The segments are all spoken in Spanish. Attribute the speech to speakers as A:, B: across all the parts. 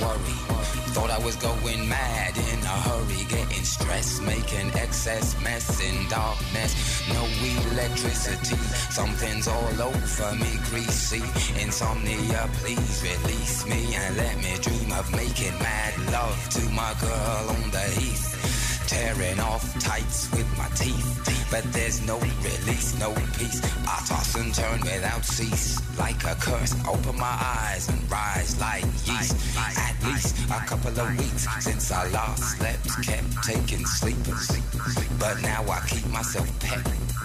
A: worry. Thought I was going mad in a hurry, getting stressed, making excess mess in darkness. No electricity, something's all over me, greasy. Insomnia, please release me and let me dream of making mad love to my girl on the heath. Tearing off tights with my teeth, but there's no release, no peace. I toss and turn without cease, like a curse. Open my eyes and rise like yeast. At least a couple of weeks since I last slept, kept taking sleepers, but now I keep myself pet.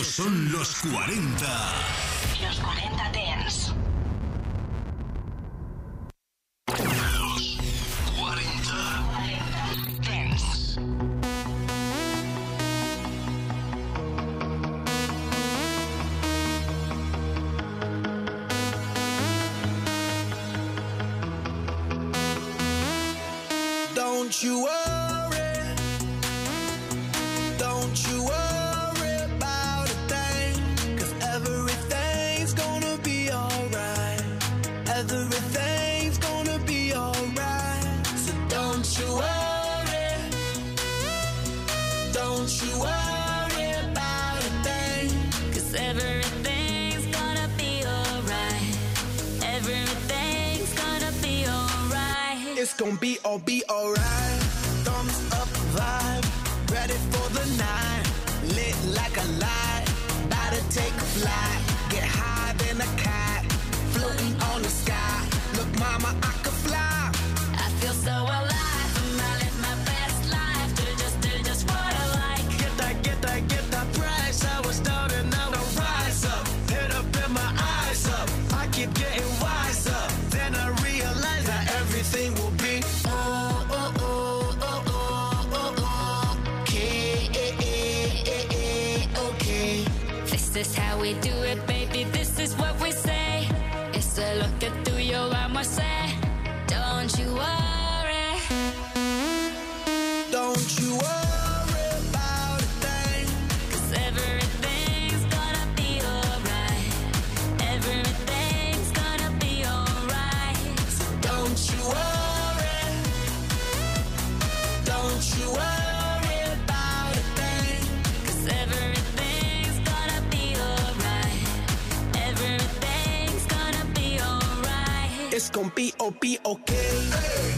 B: Estos son los 40
C: we do
D: okay.
E: Hey.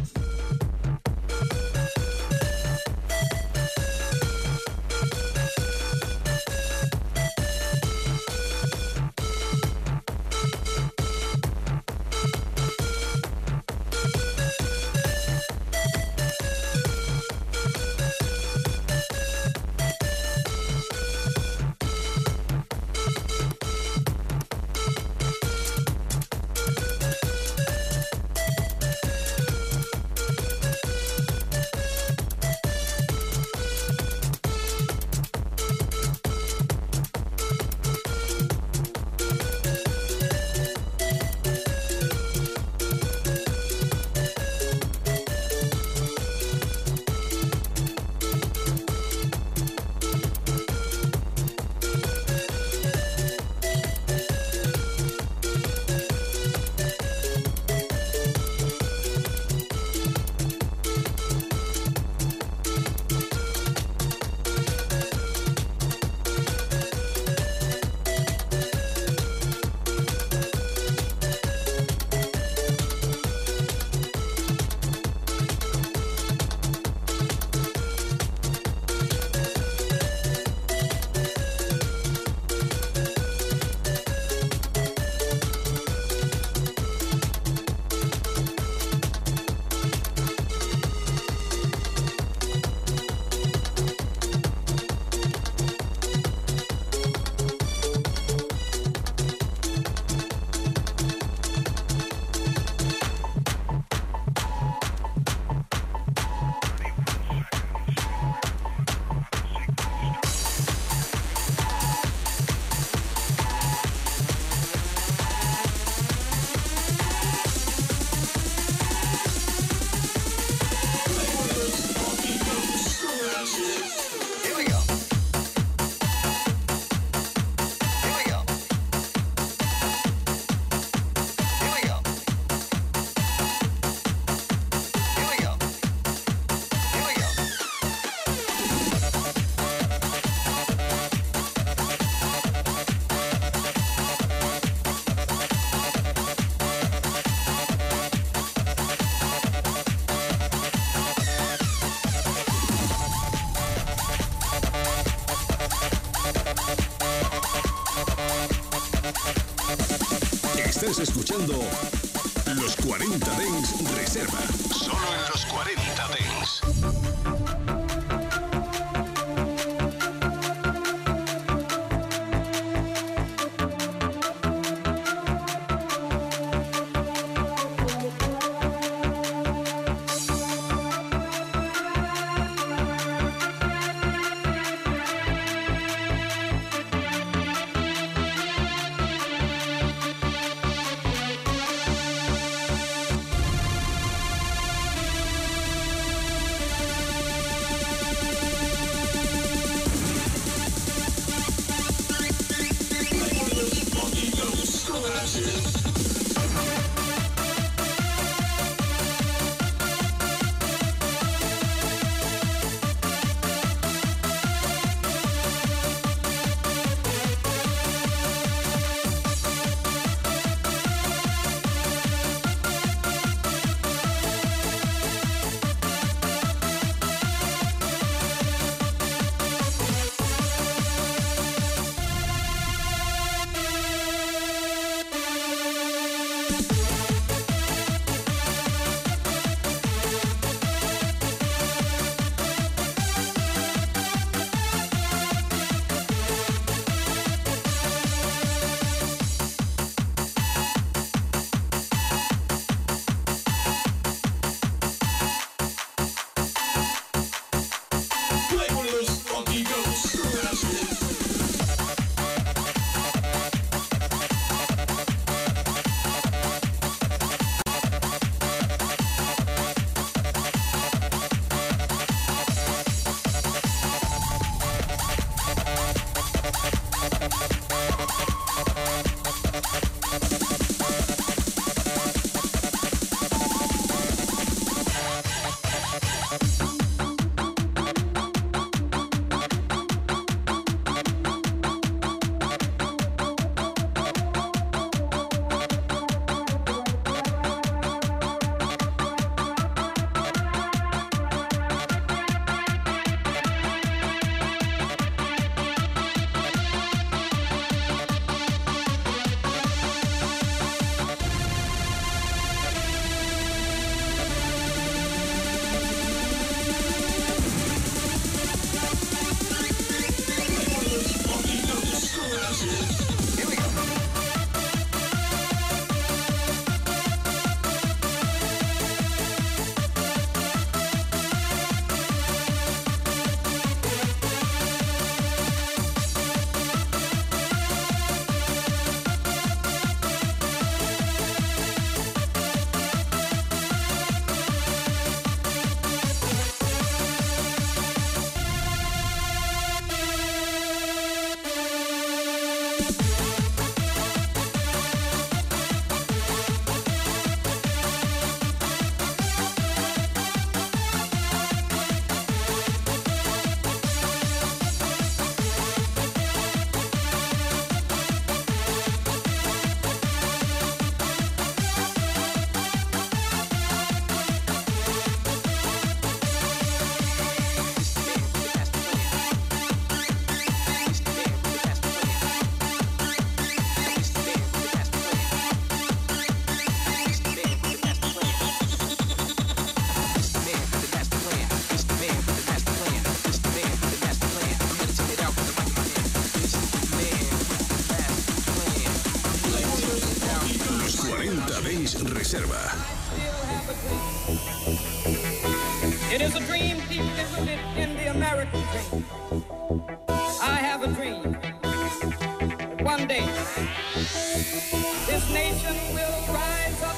F: This nation will rise up,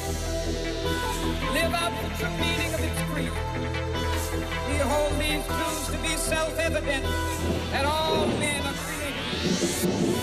F: live out the true meaning of its creed. We hold these truths to be self-evident that all men are created.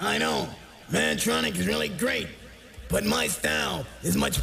G: I know. Mantronic is really great, but my style is much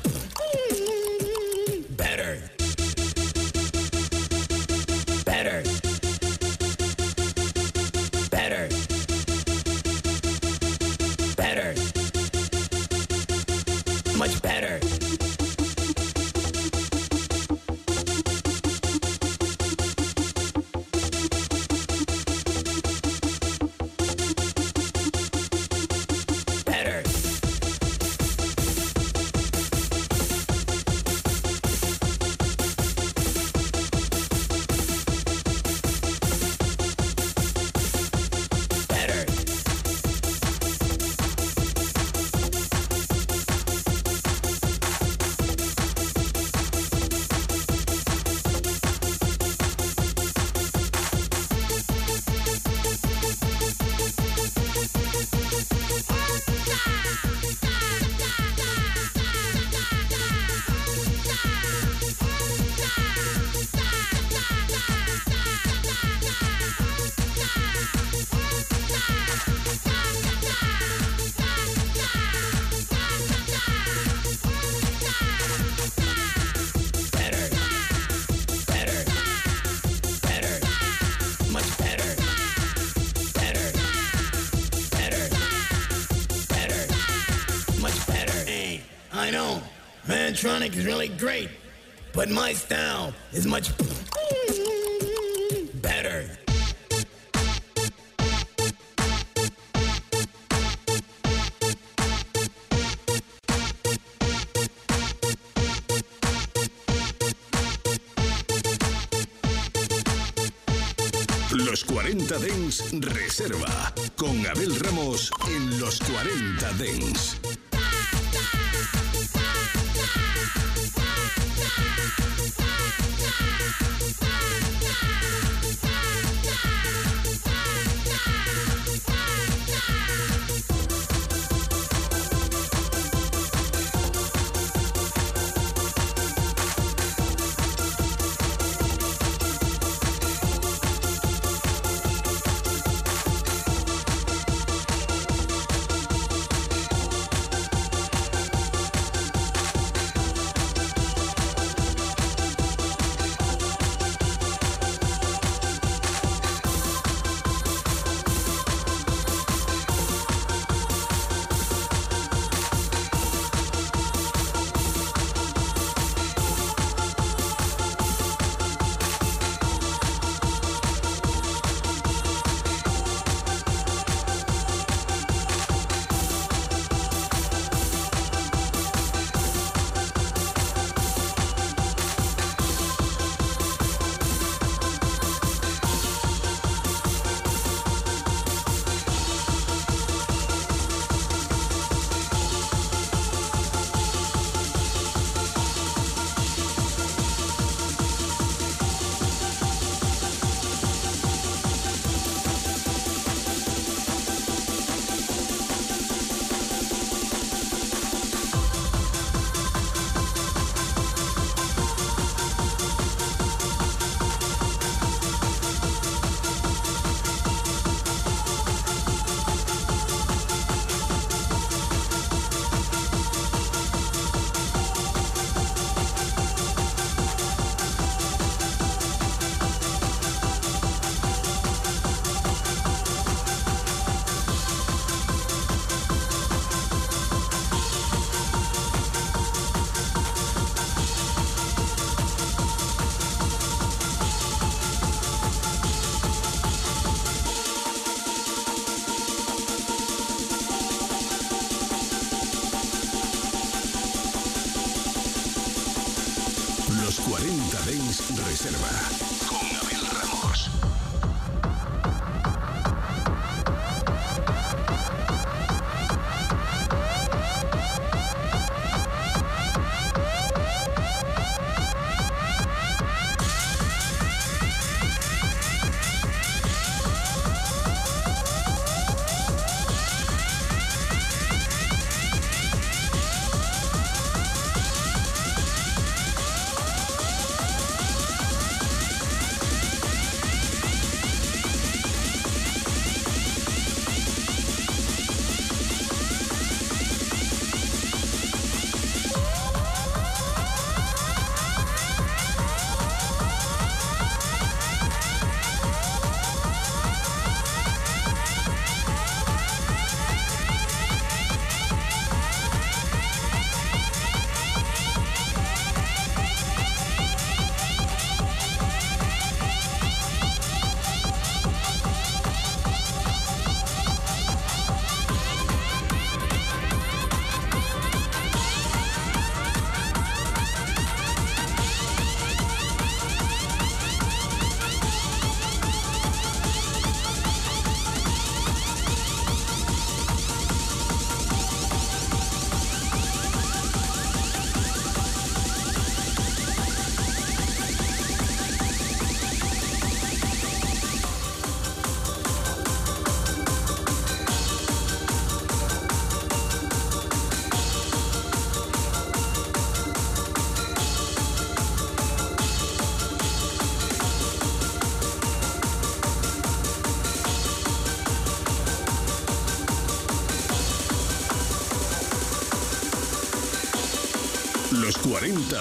G: my style is much better.
H: Los 40 Dens Reserva. Con Abel Ramos en los 40 Dens.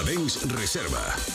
H: 40 Dens Reserva.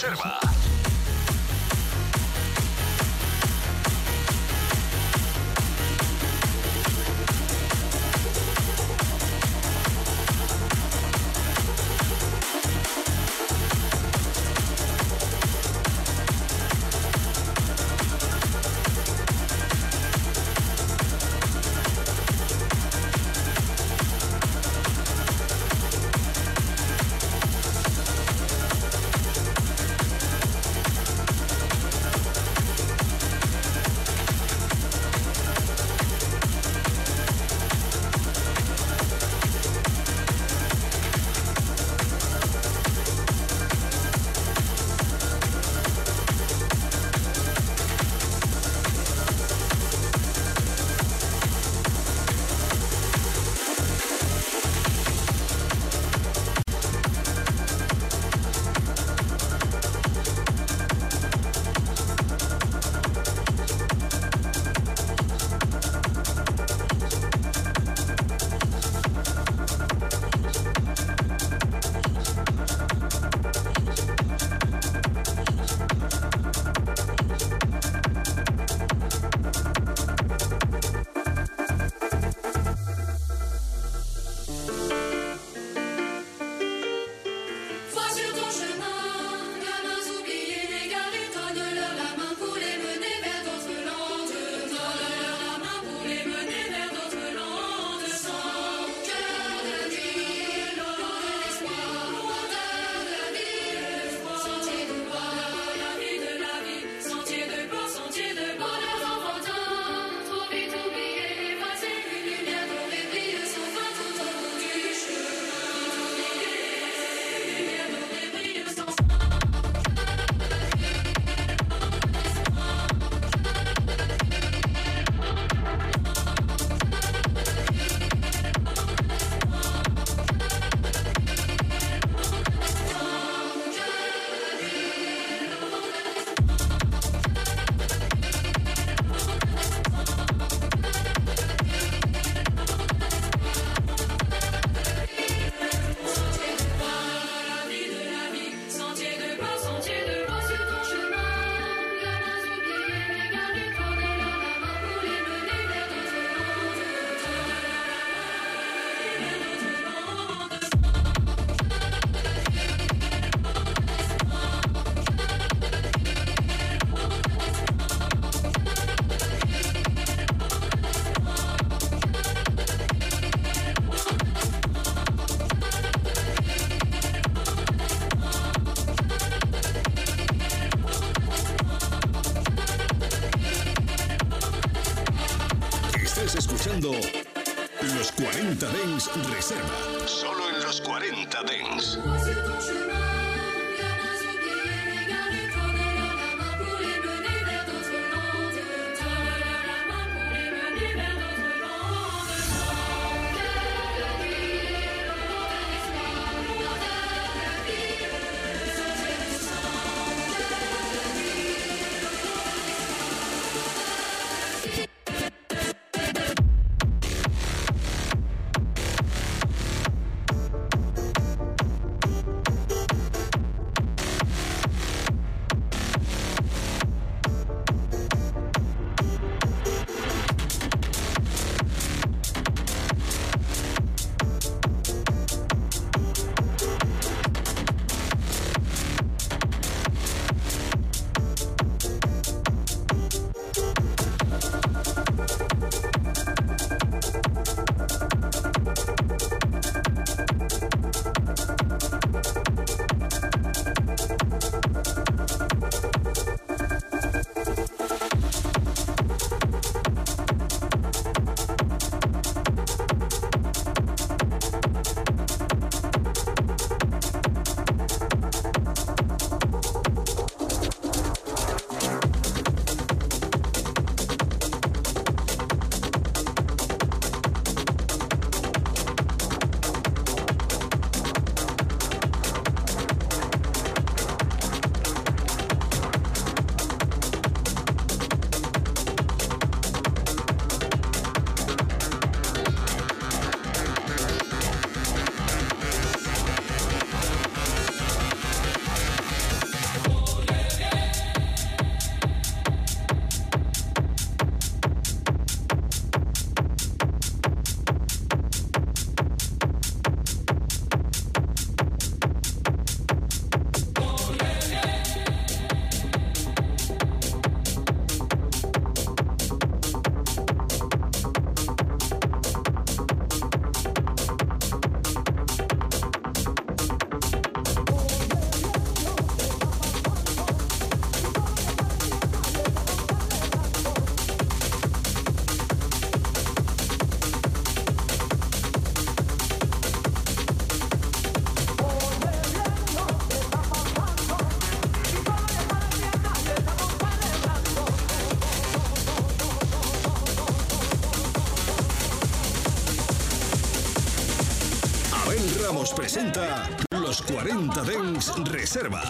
H: Reserva. Presenta Los 40 Dens Reserva.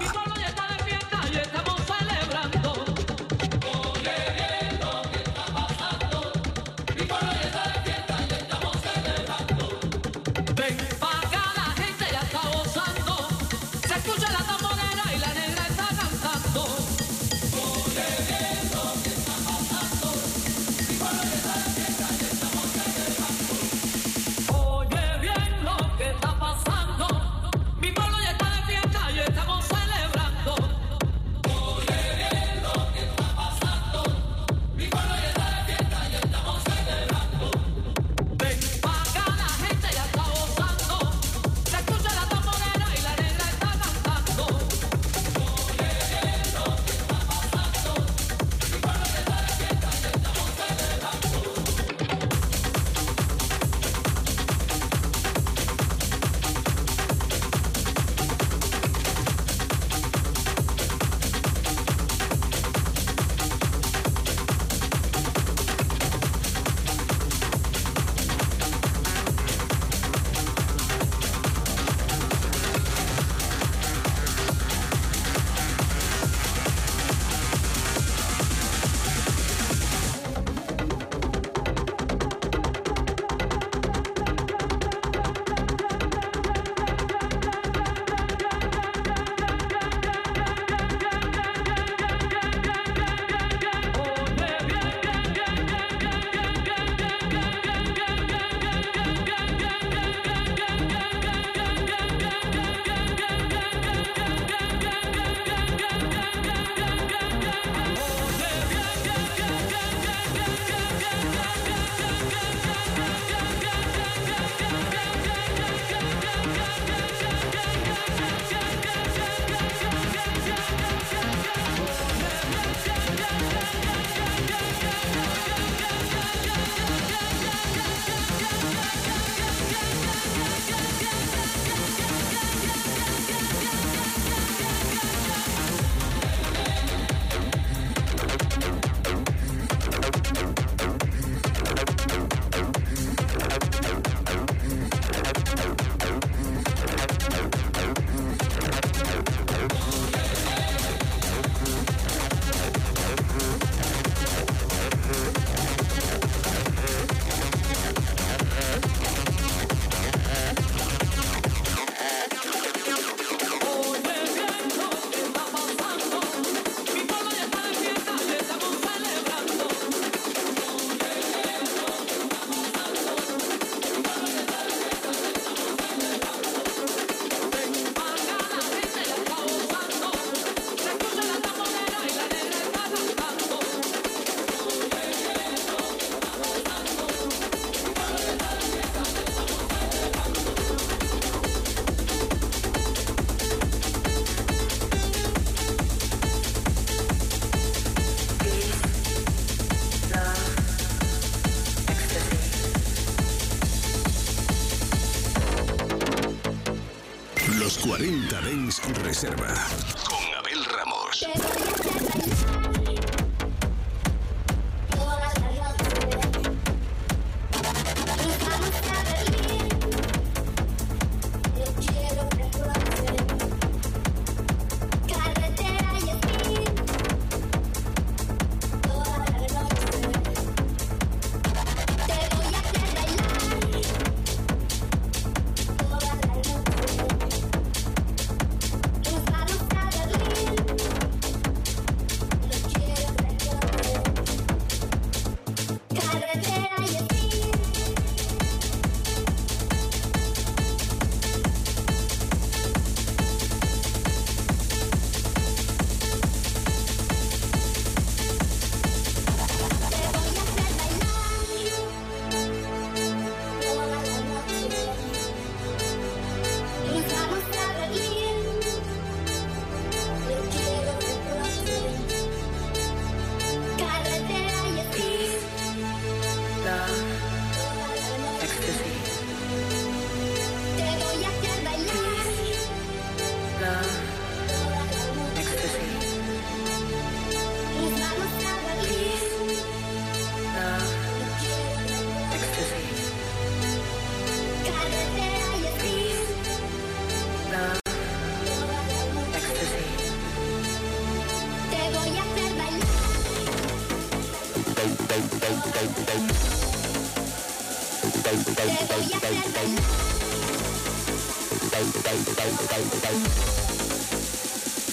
H: Reserva.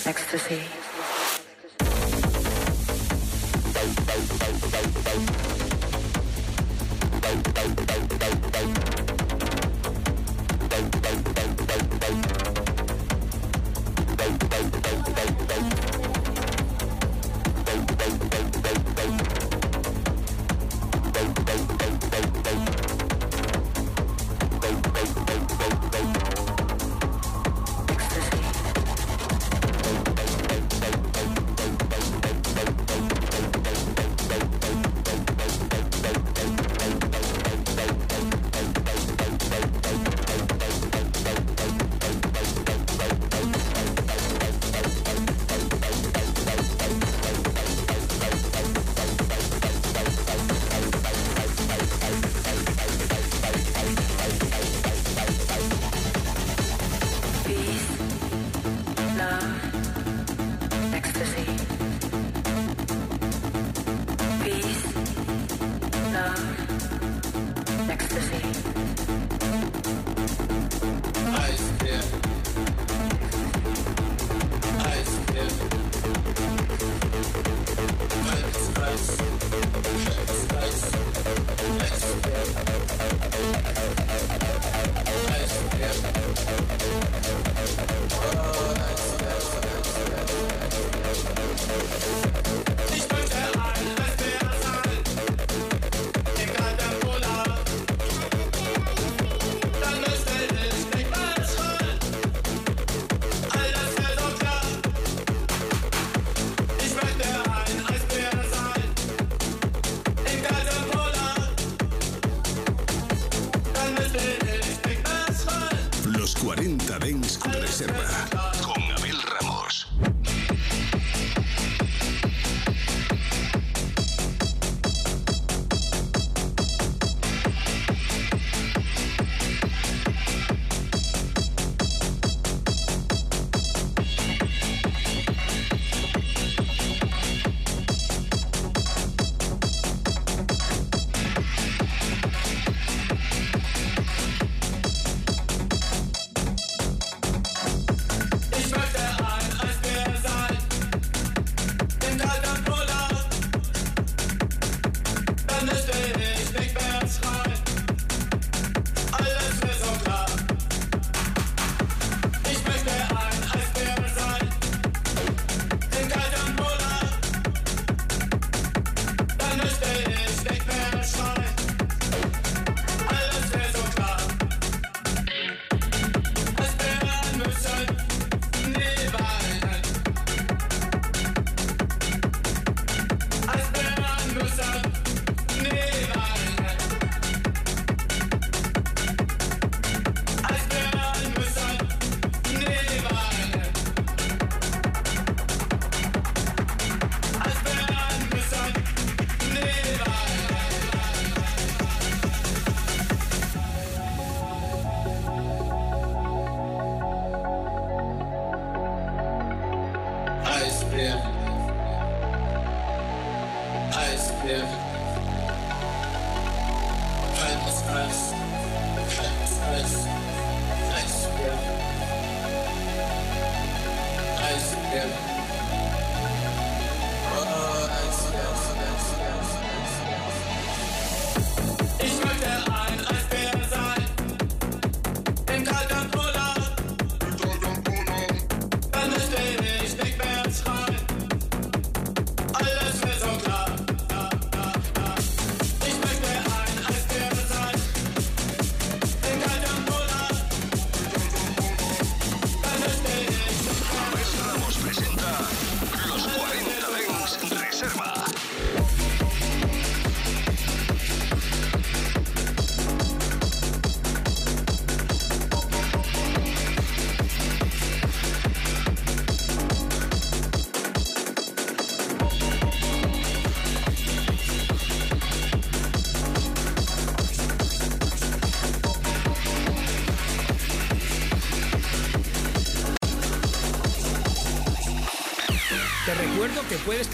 I: Ecstasy.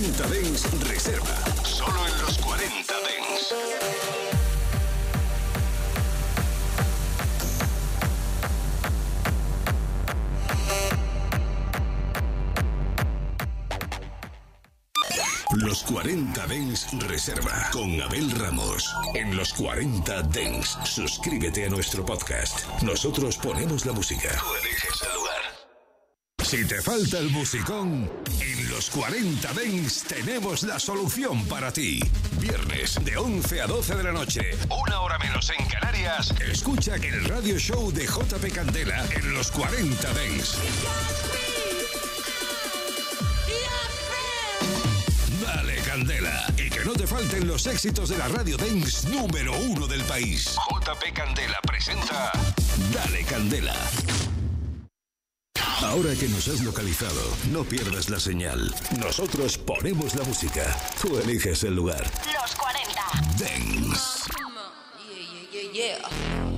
H: 40 Dents Reserva. Solo en los 40 Dents. Los 40 Dents Reserva con Abel Ramos. En los 40 Dents. Suscríbete a nuestro podcast. Nosotros ponemos la música. Tú eliges el lugar. Si te falta el musicón, 40 Dents tenemos la solución para ti. Viernes de 11 a 12 de la noche, una hora menos en Canarias, escucha el radio show de JP Candela en los 40 Dents. Dale Candela y que no te falten los éxitos de la radio Dance número uno del país. JP Candela presenta Dale Candela. Ahora que nos has localizado, no pierdas la señal. Nosotros ponemos la música. Tú eliges el lugar.
J: Los 40.
H: Dance.
K: Yeah, yeah, yeah, yeah.